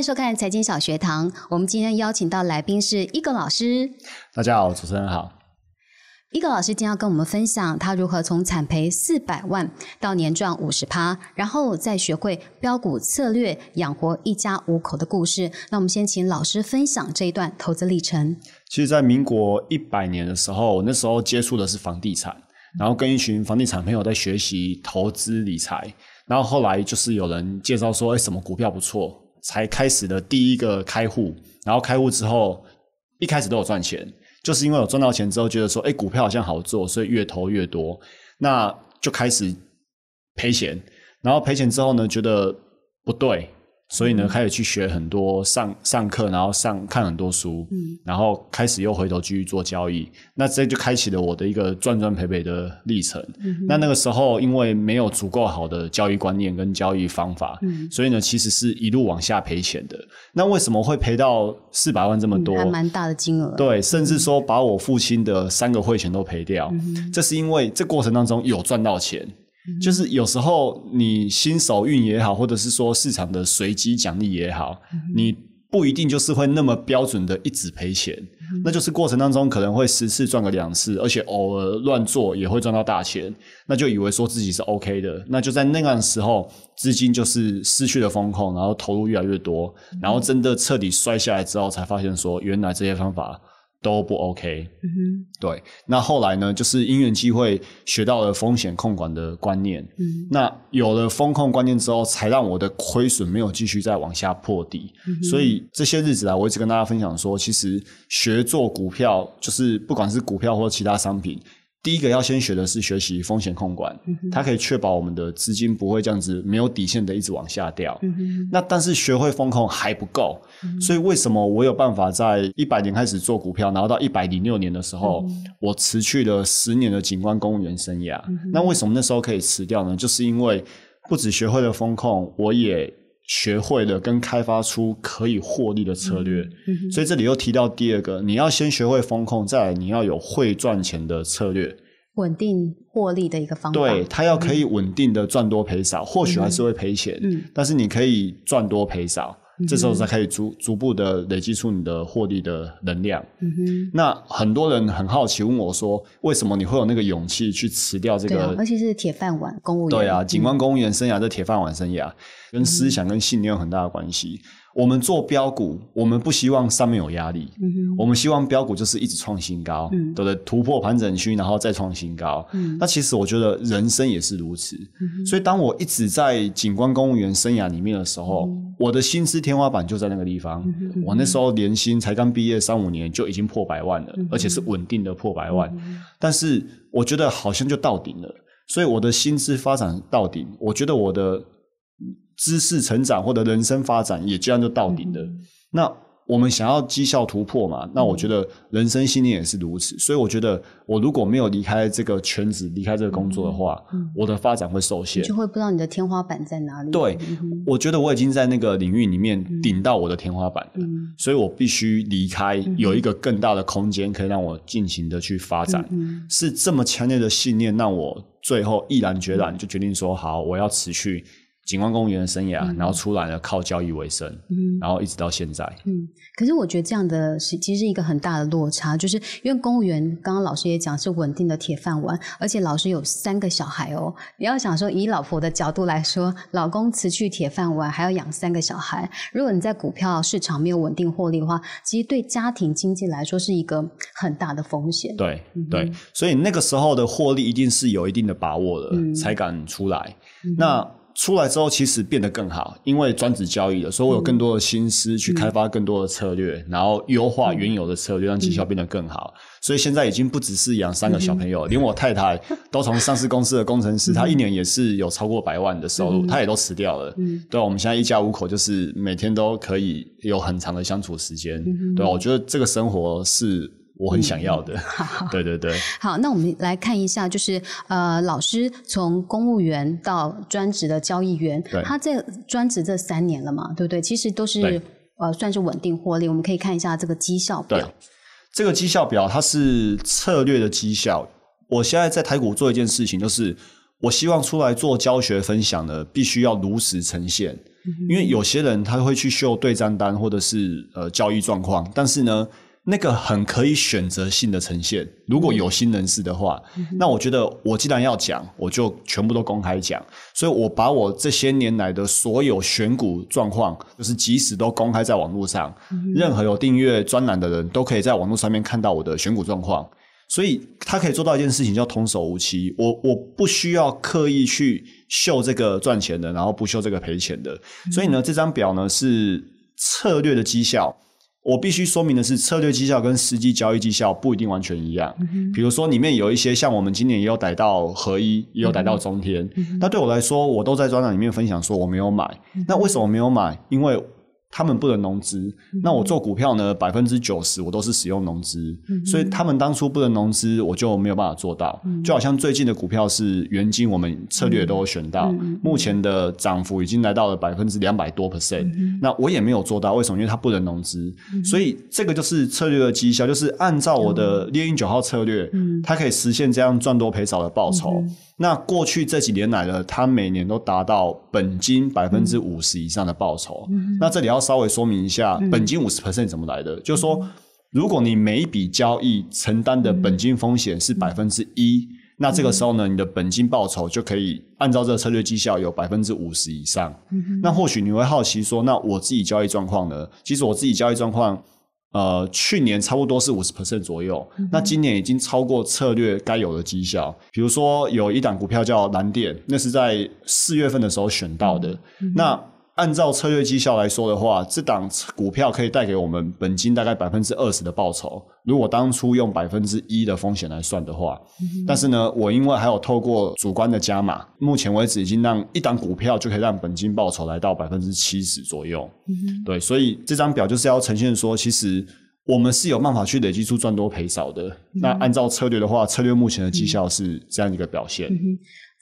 迎收看财经小学堂。我们今天邀请到来宾是一个老师。大家好，主持人好。一个老师今天要跟我们分享他如何从产赔四百万到年赚五十趴，然后再学会标股策略，养活一家五口的故事。那我们先请老师分享这一段投资历程。其实，在民国一百年的时候，我那时候接触的是房地产，然后跟一群房地产朋友在学习投资理财。然后后来就是有人介绍说，哎，什么股票不错，才开始的第一个开户。然后开户之后，一开始都有赚钱。就是因为我赚到钱之后，觉得说，哎，股票好像好做，所以越投越多，那就开始赔钱。然后赔钱之后呢，觉得不对。所以呢，开始去学很多上上课，然后上看很多书，嗯，然后开始又回头继续做交易，那这就开启了我的一个赚赚赔赔的历程。那那个时候，因为没有足够好的交易观念跟交易方法，嗯，所以呢，其实是一路往下赔钱的。那为什么会赔到四百万这么多？还蛮大的金额。对，甚至说把我父亲的三个汇钱都赔掉，这是因为这过程当中有赚到钱。就是有时候你新手运也好，或者是说市场的随机奖励也好，你不一定就是会那么标准的一直赔钱，那就是过程当中可能会十次赚个两次，而且偶尔乱做也会赚到大钱，那就以为说自己是 OK 的，那就在那个时候资金就是失去了风控，然后投入越来越多，然后真的彻底摔下来之后，才发现说原来这些方法。都不 OK，嗯哼，对。那后来呢，就是因缘机会学到了风险控管的观念，嗯，那有了风控观念之后，才让我的亏损没有继续再往下破底。所以这些日子啊，我一直跟大家分享说，其实学做股票，就是不管是股票或其他商品。第一个要先学的是学习风险控管，它可以确保我们的资金不会这样子没有底线的一直往下掉。那但是学会风控还不够，所以为什么我有办法在一百年开始做股票，然后到一百零六年的时候，我辞去了十年的景观公务员生涯？那为什么那时候可以辞掉呢？就是因为不止学会了风控，我也。学会了跟开发出可以获利的策略，所以这里又提到第二个，你要先学会风控，再来你要有会赚钱的策略，稳定获利的一个方法。对，它要可以稳定的赚多赔少，或许还是会赔钱，但是你可以赚多赔少。这时候才可以逐逐步的累积出你的获利的能量。嗯哼。那很多人很好奇问我说：“为什么你会有那个勇气去辞掉这个？而且是铁饭碗公务员。对啊，警官公务员生涯的铁饭碗生涯，跟思想跟信念有很大的关系。我们做标股，我们不希望上面有压力，我们希望标股就是一直创新高，对不对？突破盘整区，然后再创新高。那其实我觉得人生也是如此。所以当我一直在警官公务员生涯里面的时候，我的薪资天花板就在那个地方。我那时候年薪才刚毕业三五年就已经破百万了，而且是稳定的破百万。但是我觉得好像就到顶了，所以我的薪资发展到顶，我觉得我的。知识成长或者人生发展也这样就到顶了。那我们想要绩效突破嘛？那我觉得人生信念也是如此。所以我觉得，我如果没有离开这个圈子，离开这个工作的话，我的发展会受限，就会不知道你的天花板在哪里。对，我觉得我已经在那个领域里面顶到我的天花板了，所以我必须离开，有一个更大的空间可以让我尽情的去发展。是这么强烈的信念，让我最后毅然决然就决定说：好，我要辞去。警官公务员的生涯，然后出来了靠交易为生，嗯，然后一直到现在，嗯。可是我觉得这样的是其实一个很大的落差，就是因为公务员刚刚老师也讲是稳定的铁饭碗，而且老师有三个小孩哦。你要想说以老婆的角度来说，老公辞去铁饭碗，还要养三个小孩。如果你在股票市场没有稳定获利的话，其实对家庭经济来说是一个很大的风险。对对，所以那个时候的获利一定是有一定的把握的，才敢出来。那。出来之后，其实变得更好，因为专职交易了，所以我有更多的心思去开发更多的策略，然后优化原有的策略，让绩效变得更好。所以现在已经不只是养三个小朋友，连我太太都从上市公司的工程师，她一年也是有超过百万的收入，她也都辞掉了。对，我们现在一家五口就是每天都可以有很长的相处时间。对，我觉得这个生活是。我很想要的，对对对。好，那我们来看一下，就是呃，老师从公务员到专职的交易员，他在专职这三年了嘛，对不对？其实都是呃，算是稳定获利。我们可以看一下这个绩效表。这个绩效表它是策略的绩效。我现在在台股做一件事情，就是我希望出来做教学分享的，必须要如实呈现，因为有些人他会去秀对账单或者是呃交易状况，但是呢。那个很可以选择性的呈现，如果有心人士的话，那我觉得我既然要讲，我就全部都公开讲。所以我把我这些年来的所有选股状况，就是即使都公开在网络上，任何有订阅专栏的人都可以在网络上面看到我的选股状况。所以他可以做到一件事情，叫童叟无欺。我我不需要刻意去秀这个赚钱的，然后不秀这个赔钱的。所以呢，这张表呢是策略的绩效。我必须说明的是，策略绩效跟实际交易绩效不一定完全一样。比如说，里面有一些像我们今年也有逮到合一，也有逮到中天。那对我来说，我都在专栏里面分享说我没有买。那为什么没有买？因为他们不能融资，那我做股票呢？百分之九十我都是使用融资，所以他们当初不能融资，我就没有办法做到。就好像最近的股票是元金，我们策略都有选到，目前的涨幅已经来到了百分之两百多。percent，那我也没有做到，为什么？因为它不能融资，所以这个就是策略的绩效，就是按照我的猎鹰九号策略，它可以实现这样赚多赔少的报酬。那过去这几年来呢，它每年都达到本金百分之五十以上的报酬。那这里要稍微说明一下，本金五十 percent 怎么来的？就是说，如果你每一笔交易承担的本金风险是百分之一，那这个时候呢，你的本金报酬就可以按照这个策略绩效有百分之五十以上。那或许你会好奇说，那我自己交易状况呢？其实我自己交易状况。呃，去年差不多是五十 percent 左右，那今年已经超过策略该有的绩效。比如说，有一档股票叫蓝电，那是在四月份的时候选到的，那。按照策略绩效来说的话，这档股票可以带给我们本金大概百分之二十的报酬。如果当初用百分之一的风险来算的话，但是呢，我因为还有透过主观的加码，目前为止已经让一档股票就可以让本金报酬来到百分之七十左右。对，所以这张表就是要呈现说，其实我们是有办法去累积出赚多赔少的。那按照策略的话，策略目前的绩效是这样一个表现。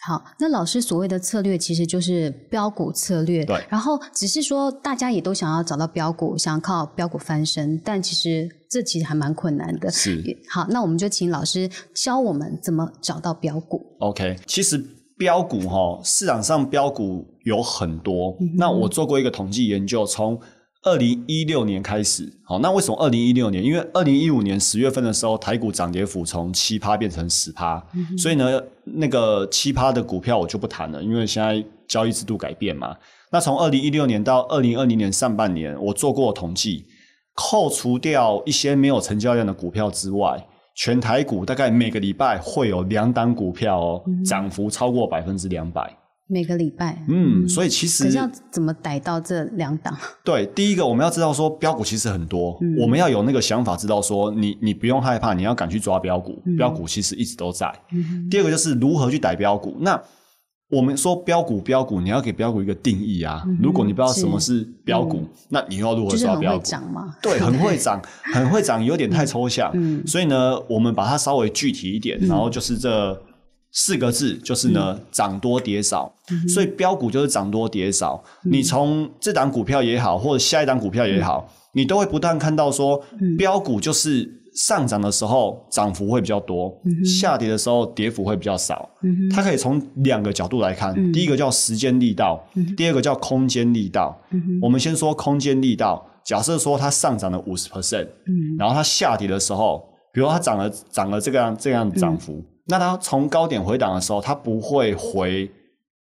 好，那老师所谓的策略其实就是标股策略，对。然后只是说大家也都想要找到标股，想要靠标股翻身，但其实这其实还蛮困难的。是。好，那我们就请老师教我们怎么找到标股。OK，其实标股哈，市场上标股有很多。那我做过一个统计研究，从二零一六年开始，好，那为什么二零一六年？因为二零一五年十月份的时候，台股涨跌幅从七趴变成十趴，所以呢，那个七趴的股票我就不谈了，因为现在交易制度改变嘛。那从二零一六年到二零二零年上半年，我做过统计，扣除掉一些没有成交量的股票之外，全台股大概每个礼拜会有两档股票哦，涨幅超过百分之两百。每个礼拜，嗯，所以其实可是要怎么逮到这两档？对，第一个我们要知道说标股其实很多，我们要有那个想法，知道说你你不用害怕，你要敢去抓标股，标股其实一直都在。第二个就是如何去逮标股。那我们说标股标股，你要给标股一个定义啊。如果你不知道什么是标股，那你要如何抓标股？对，很会涨，很会涨，有点太抽象。所以呢，我们把它稍微具体一点，然后就是这。四个字就是呢，涨多跌少，所以标股就是涨多跌少。你从这档股票也好，或者下一档股票也好，你都会不断看到说，标股就是上涨的时候涨幅会比较多，下跌的时候跌幅会比较少。它可以从两个角度来看，第一个叫时间力道，第二个叫空间力道。我们先说空间力道，假设说它上涨了五十 percent，然后它下跌的时候，比如它涨了涨了这个样这样涨幅。那它从高点回档的时候，它不会回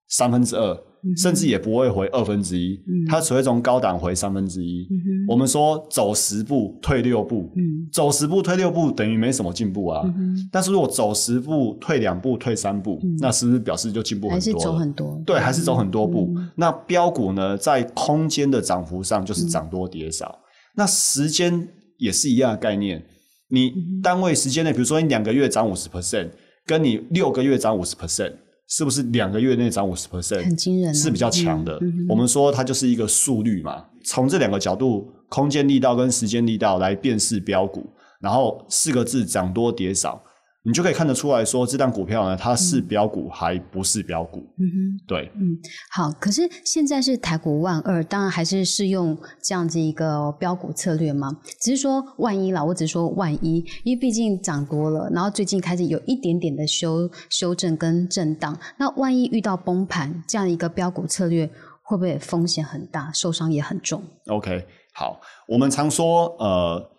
三分之二，甚至也不会回二分之一，它只会从高档回三分之一。我们说走十步退六步，走十步退六步等于没什么进步啊。但是如果走十步退两步退三步，那是不是表示就进步很多？还是走很多？对，还是走很多步。那标股呢，在空间的涨幅上就是涨多跌少。那时间也是一样的概念，你单位时间内，比如说你两个月涨五十 percent。跟你六个月涨五十 percent，是不是两个月内涨五十 percent？很惊人，是比较强的。我们说它就是一个速率嘛，从这两个角度，空间力道跟时间力道来辨识标股，然后四个字涨多跌少。你就可以看得出来说，这档股票呢，它是标股还不是标股？嗯哼，对，嗯，好。可是现在是台股万二，当然还是适用这样子一个标股策略嘛。只是说万一啦，我只是说万一，因为毕竟涨多了，然后最近开始有一点点的修修正跟震荡。那万一遇到崩盘，这样一个标股策略会不会风险很大，受伤也很重？OK，好，我们常说呃。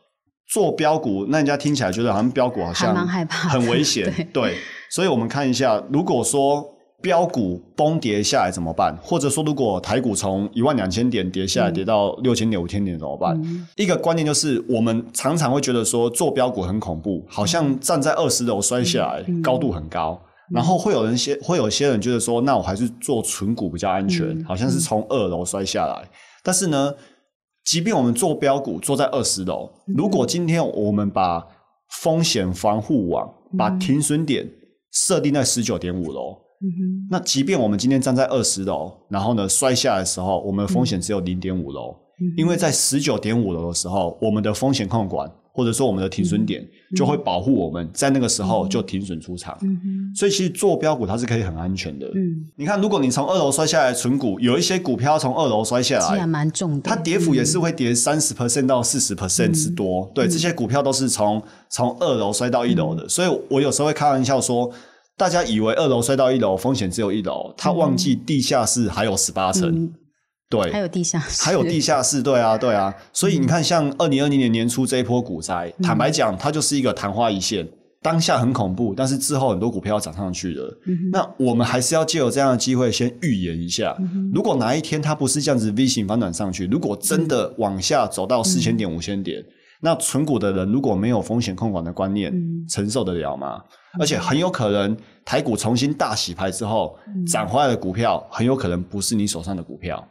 做标股，那人家听起来觉得好像标股好像很危险，对。所以，我们看一下，如果说标股崩跌下来怎么办？或者说，如果台股从一万两千点跌下来，跌到六千点、五千点怎么办？一个观念就是，我们常常会觉得说，做标股很恐怖，好像站在二十楼摔下来，高度很高。然后会有人些，会有些人觉得说，那我还是做纯股比较安全，好像是从二楼摔下来。但是呢？即便我们做标股，坐在二十楼，如果今天我们把风险防护网、把停损点设定在十九点五楼，那即便我们今天站在二十楼，然后呢摔下来的时候，我们的风险只有零点五楼，因为在十九点五楼的时候，我们的风险控管。或者说我们的停损点就会保护我们在那个时候就停损出场，所以其实做标股它是可以很安全的。嗯，你看，如果你从二楼摔下来存股，有一些股票从二楼摔下来，蛮重的，它跌幅也是会跌三十 percent 到四十 percent 之多。对，这些股票都是从从二楼摔到一楼的，所以我有时候会开玩笑说，大家以为二楼摔到一楼风险只有一楼，他忘记地下室还有十八层。对，还有地下室，还有地下室，对啊，对啊，所以你看，像二零二零年年初这一波股灾，坦白讲，它就是一个昙花一现，当下很恐怖，但是之后很多股票涨上去了。那我们还是要借有这样的机会，先预言一下，如果哪一天它不是这样子 V 型反转上去，如果真的往下走到四千点、五千点。那存股的人如果没有风险控管的观念，承受得了吗？而且很有可能台股重新大洗牌之后，涨回来的股票很有可能不是你手上的股票。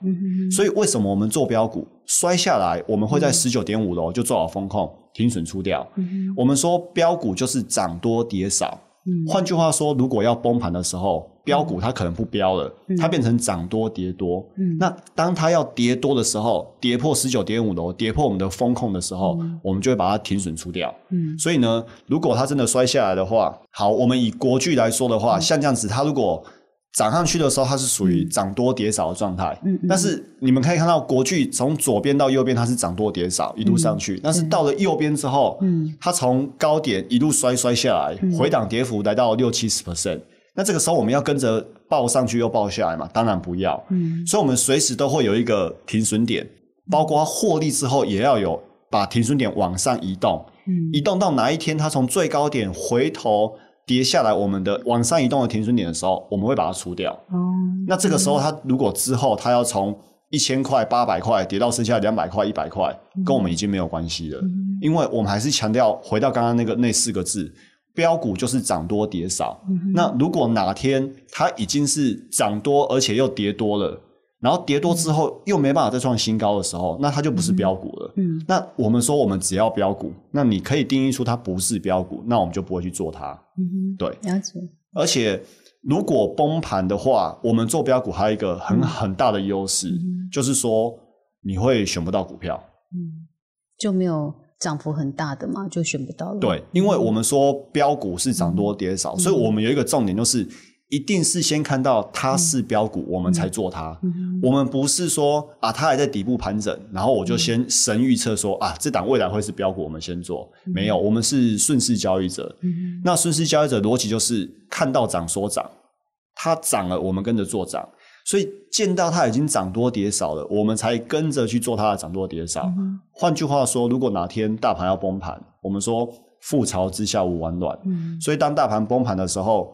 所以为什么我们做标股摔下来，我们会在十九点五楼就做好风控，停损出掉？我们说标股就是涨多跌少。换句话说，如果要崩盘的时候。标股它可能不标了，它变成涨多跌多。那当它要跌多的时候，跌破十九点五楼，跌破我们的风控的时候，我们就会把它停损出掉。所以呢，如果它真的摔下来的话，好，我们以国巨来说的话，像这样子，它如果涨上去的时候，它是属于涨多跌少的状态。但是你们可以看到，国巨从左边到右边，它是涨多跌少，一路上去。但是到了右边之后，它从高点一路摔摔下来，回档跌幅来到六七十 percent。那这个时候我们要跟着报上去又报下来嘛？当然不要。嗯，所以我们随时都会有一个停损点，包括获利之后也要有把停损点往上移动。嗯，移动到哪一天它从最高点回头跌下来，我们的往上移动的停损点的时候，我们会把它除掉。哦，那这个时候它如果之后它要从一千块、八百块跌到剩下两百块、一百块，跟我们已经没有关系了，因为我们还是强调回到刚刚那个那四个字。标股就是涨多跌少，那如果哪天它已经是涨多，而且又跌多了，然后跌多之后又没办法再创新高的时候，那它就不是标股了。嗯，那我们说我们只要标股，那你可以定义出它不是标股，那我们就不会去做它。嗯对，了解。而且如果崩盘的话，我们做标股还有一个很很大的优势，就是说你会选不到股票。嗯，就没有。涨幅很大的嘛，就选不到了。对，因为我们说标股是涨多跌少，所以我们有一个重点，就是一定是先看到它是标股，我们才做它。我们不是说啊，它还在底部盘整，然后我就先神预测说啊，这档未来会是标股，我们先做。没有，我们是顺势交易者。那顺势交易者逻辑就是看到涨说涨，它涨了，我们跟着做涨。所以见到它已经涨多跌少了，我们才跟着去做它的涨多跌少。换句话说，如果哪天大盘要崩盘，我们说覆巢之下无完卵。所以当大盘崩盘的时候，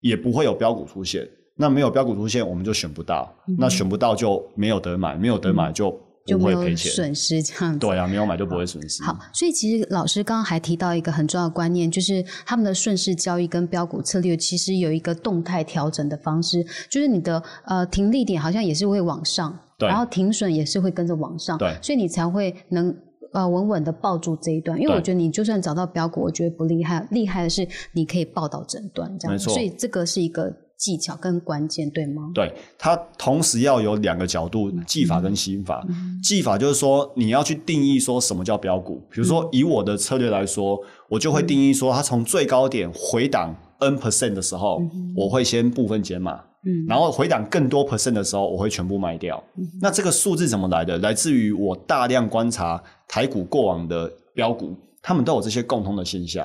也不会有标股出现。那没有标股出现，我们就选不到。那选不到就没有得买，没有得买就。就没有损失这样子，对啊，没有买就不会损失。好，所以其实老师刚刚还提到一个很重要的观念，就是他们的顺势交易跟标股策略其实有一个动态调整的方式，就是你的呃停利点好像也是会往上，然后停损也是会跟着往上，对，所以你才会能呃稳稳的抱住这一段。因为我觉得你就算找到标股，我觉得不厉害，厉害的是你可以抱到整段这样，所以这个是一个。技巧跟关键，对吗？对，它同时要有两个角度，技法跟心法。技法就是说，你要去定义说什么叫标股。比如说，以我的策略来说，我就会定义说，它从最高点回档 n percent 的时候，我会先部分减码。嗯，然后回档更多 percent 的时候，我会全部卖掉。那这个数字怎么来的？来自于我大量观察台股过往的标股，他们都有这些共通的现象。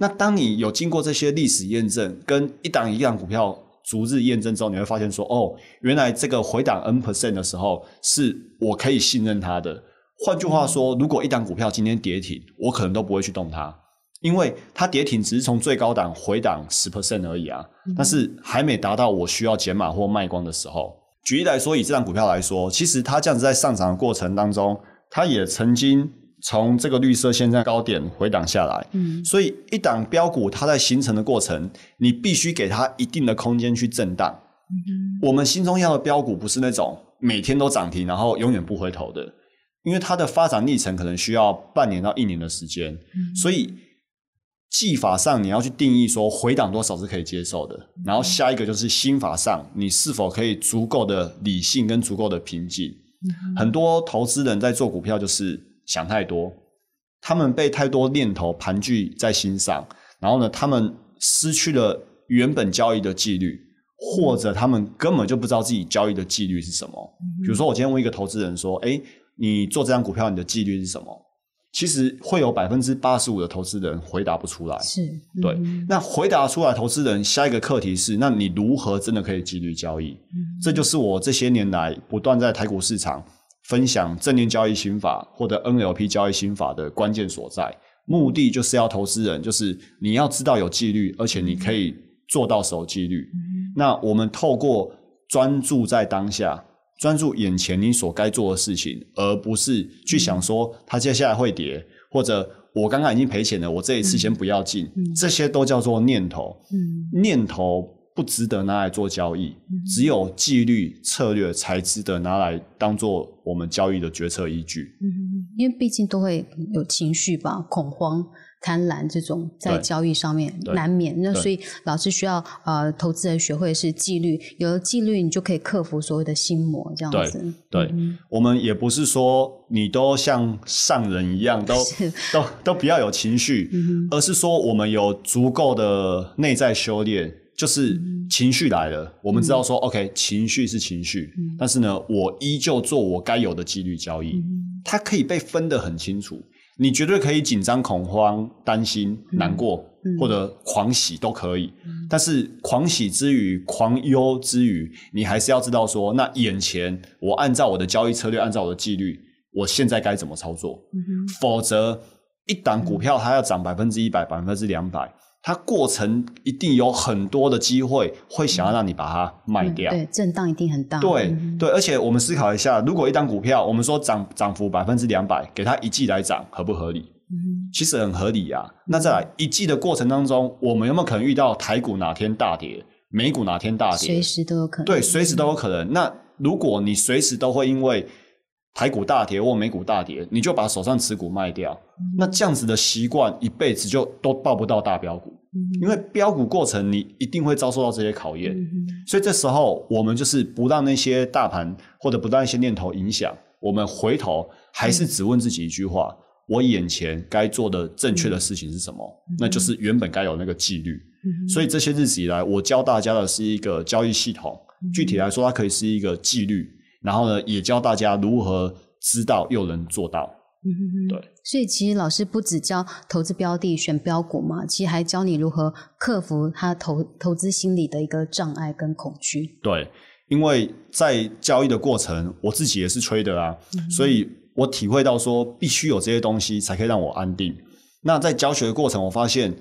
那当你有经过这些历史验证，跟一档一档股票逐日验证之后，你会发现说，哦，原来这个回档 n percent 的时候，是我可以信任它的。换句话说，如果一档股票今天跌停，我可能都不会去动它。因为它跌停只是从最高档回档十 percent 而已啊，但是还没达到我需要减码或卖光的时候。举例来说，以这张股票来说，其实它这样子在上涨的过程当中，它也曾经从这个绿色线在高点回档下来。嗯，所以一档标股它在形成的过程，你必须给它一定的空间去震荡。嗯我们心中要的标股不是那种每天都涨停，然后永远不回头的，因为它的发展历程可能需要半年到一年的时间。嗯，所以。技法上你要去定义说回档多少是可以接受的，然后下一个就是心法上你是否可以足够的理性跟足够的平静。很多投资人在做股票就是想太多，他们被太多念头盘踞在心上，然后呢，他们失去了原本交易的纪律，或者他们根本就不知道自己交易的纪律是什么。比如说，我今天问一个投资人说：“哎，你做这张股票，你的纪律是什么？”其实会有百分之八十五的投资人回答不出来，是对。那回答出来，投资人下一个课题是：那你如何真的可以纪律交易？这就是我这些年来不断在台股市场分享正念交易心法或者 NLP 交易心法的关键所在。目的就是要投资人，就是你要知道有纪律，而且你可以做到守纪律。那我们透过专注在当下。专注眼前你所该做的事情，而不是去想说它接下来会跌，或者我刚刚已经赔钱了，我这一次先不要进。这些都叫做念头。念头不值得拿来做交易，只有纪律策略才值得拿来当做我们交易的决策依据。因为毕竟都会有情绪吧，恐慌。贪婪这种在交易上面难免，那所以老师需要呃，投资人学会是纪律，有了纪律，你就可以克服所谓的心魔这样子。对，我们也不是说你都像上人一样，都都都不要有情绪，而是说我们有足够的内在修炼，就是情绪来了，我们知道说 OK，情绪是情绪，但是呢，我依旧做我该有的纪律交易，它可以被分得很清楚。你绝对可以紧张、恐慌、担心、难过，或者狂喜都可以。但是狂喜之余、狂忧之余，你还是要知道说，那眼前我按照我的交易策略，按照我的纪律，我现在该怎么操作？否则，一档股票它要涨百分之一百、百分之两百。它过程一定有很多的机会，会想要让你把它卖掉。对，震荡一定很大。对对，而且我们思考一下，如果一档股票，我们说涨涨幅百分之两百，给它一季来涨，合不合理？嗯，其实很合理呀。那再来一季的过程当中，我们有没有可能遇到台股哪天大跌，美股哪天大跌？随时都有可能。对，随时都有可能。那如果你随时都会因为台股大跌或美股大跌，你就把手上持股卖掉，那这样子的习惯一辈子就都抱不到大标股，因为标股过程你一定会遭受到这些考验，所以这时候我们就是不让那些大盘或者不让一些念头影响，我们回头还是只问自己一句话：我眼前该做的正确的事情是什么？那就是原本该有那个纪律。所以这些日子以来，我教大家的是一个交易系统，具体来说，它可以是一个纪律。然后呢，也教大家如何知道又能做到。对，所以其实老师不只教投资标的选标股嘛，其实还教你如何克服他投投资心理的一个障碍跟恐惧。对，因为在交易的过程，我自己也是吹的啊，所以我体会到说，必须有这些东西才可以让我安定。那在教学的过程，我发现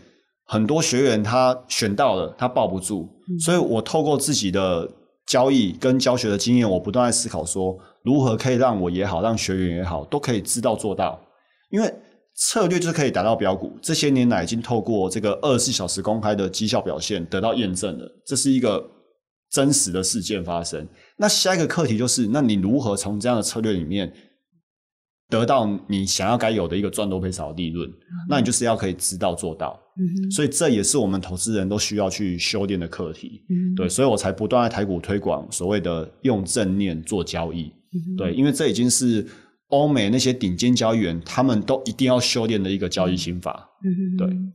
很多学员他选到了，他抱不住，所以我透过自己的。交易跟教学的经验，我不断在思考说，如何可以让我也好，让学员也好，都可以知道做到。因为策略就是可以达到标股，这些年来已经透过这个二十四小时公开的绩效表现得到验证了，这是一个真实的事件发生。那下一个课题就是，那你如何从这样的策略里面得到你想要该有的一个赚多赔少的利润，那你就是要可以知道做到。嗯所以这也是我们投资人都需要去修炼的课题。嗯，对，所以我才不断在台股推广所谓的用正念做交易。嗯对，因为这已经是欧美那些顶尖交易员他们都一定要修炼的一个交易心法。嗯哼，对嗯，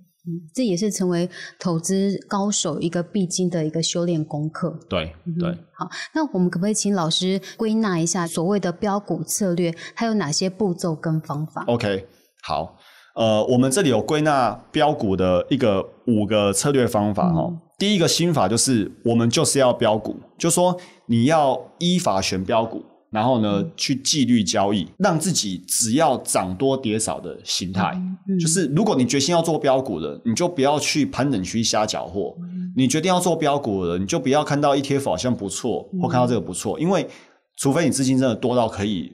这也是成为投资高手一个必经的一个修炼功课。对对。好，那我们可不可以请老师归纳一下所谓的标股策略，它有哪些步骤跟方法？OK，好，呃，我们这里有归纳标股的一个五个策略方法哈、嗯第一个心法就是，我们就是要标股，就说你要依法选标股，然后呢去纪律交易，让自己只要涨多跌少的心态。嗯就是如果你决心要做标股的，你就不要去盘整区瞎搅和。你决定要做标股的，你就不要看到 ETF 好像不错，或看到这个不错，因为除非你资金真的多到可以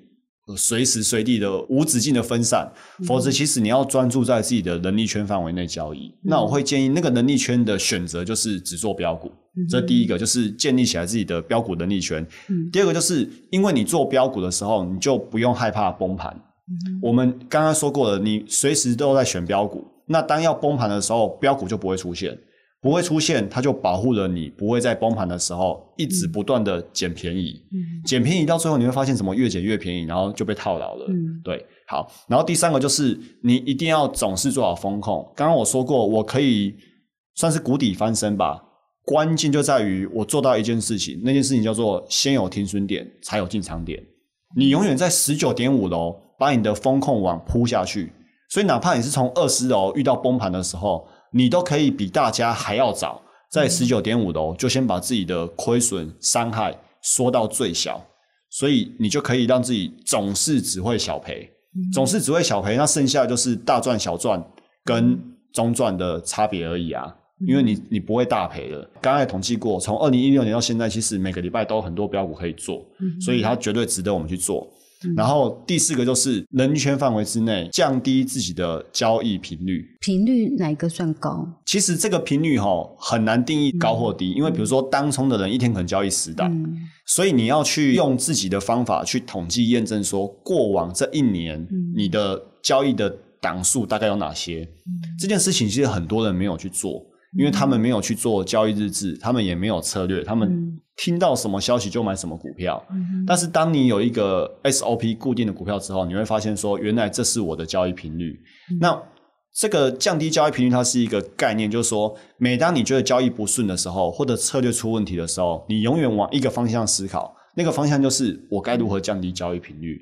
呃随时随地的无止境的分散，否则其实你要专注在自己的能力圈范围内交易。那我会建议那个能力圈的选择就是只做标股。这第一个就是建立起来自己的标股能力圈。嗯第二个就是因为你做标股的时候，你就不用害怕崩盘。我们刚刚说过了，你随时都在选标股，那当要崩盘的时候，标股就不会出现，不会出现，它就保护了你不会在崩盘的时候一直不断的捡便宜，嗯捡便宜到最后你会发现怎么越捡越便宜，然后就被套牢了。嗯对，好，然后第三个就是你一定要总是做好风控。刚刚我说过，我可以算是谷底翻身吧。关键就在于我做到一件事情，那件事情叫做先有停损点，才有进场点。你永远在十九点五楼把你的风控网铺下去，所以哪怕你是从二十楼遇到崩盘的时候，你都可以比大家还要早，在十九点五楼就先把自己的亏损伤害缩到最小，所以你就可以让自己总是只会小赔，总是只会小赔，那剩下就是大赚小赚跟中赚的差别而已啊。因为你你不会大赔的，刚刚也统计过，从二零一六年到现在，其实每个礼拜都有很多标股可以做，所以它绝对值得我们去做。然后第四个就是能力圈范围之内降低自己的交易频率。频率哪一个算高？其实这个频率哈、很难定义高或低，因为比如说当冲的人一天可能交易十档，嗯所以你要去用自己的方法去统计验证，说过往这一年嗯你的交易的档数大概有哪些。这件事情其实很多人没有去做，因为他们没有去做交易日志，他们也没有策略，他们嗯听到什么消息就买什么股票。嗯但是当你有一个 SOP 固定的股票之后，你会发现说，原来这是我的交易频率。那这个降低交易频率，它是一个概念，就是说，每当你觉得交易不顺的时候，或者策略出问题的时候，你永远往一个方向思考，那个方向就是我该如何降低交易频率。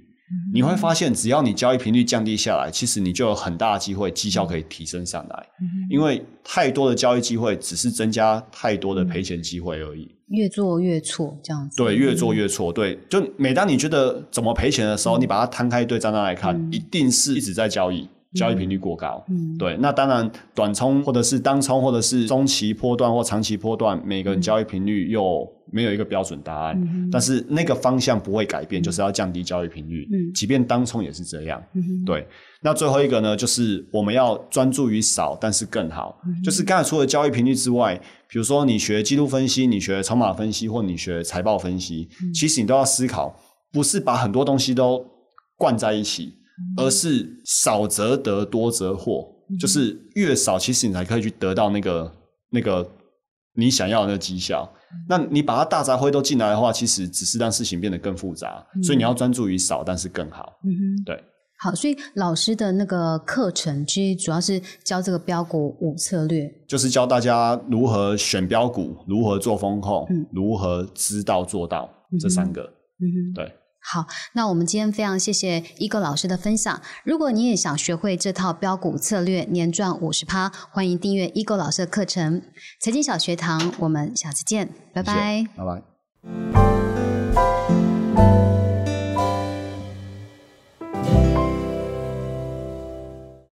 你会发现，只要你交易频率降低下来，其实你就有很大的机会绩效可以提升上来。因为太多的交易机会只是增加太多的赔钱机会而已。越做越错这样子。对，越做越错。对，就每当你觉得怎么赔钱的时候，你把它摊开一堆账单来看，一定是一直在交易，交易频率过高。嗯对，那当然，短冲或者是当冲，或者是中期波段或长期波段，每个人交易频率又没有一个标准答案。嗯但是那个方向不会改变，就是要降低交易频率。嗯即便当冲也是这样。嗯对，那最后一个呢，就是我们要专注于少，但是更好。就是刚才除了交易频率之外，比如说你学技术分析，你学筹码分析，或你学财报分析，其实你都要思考，不是把很多东西都灌在一起，而是少则得，多则获。就是越少，其实你才可以去得到那个那个你想要的那个绩效。那你把它大杂烩都进来的话，其实只是让事情变得更复杂。所以你要专注于少，但是更好。嗯哼，对。好，所以老师的那个课程其实主要是教这个标股五策略。就是教大家如何选标股，如何做风控，嗯如何知道做到这三个。嗯哼。对，好，那我们今天非常谢谢一个老师的分享。如果你也想学会这套标股策略，年赚五十趴，欢迎订阅一个老师的课程。财经小学堂，我们下次见，拜拜。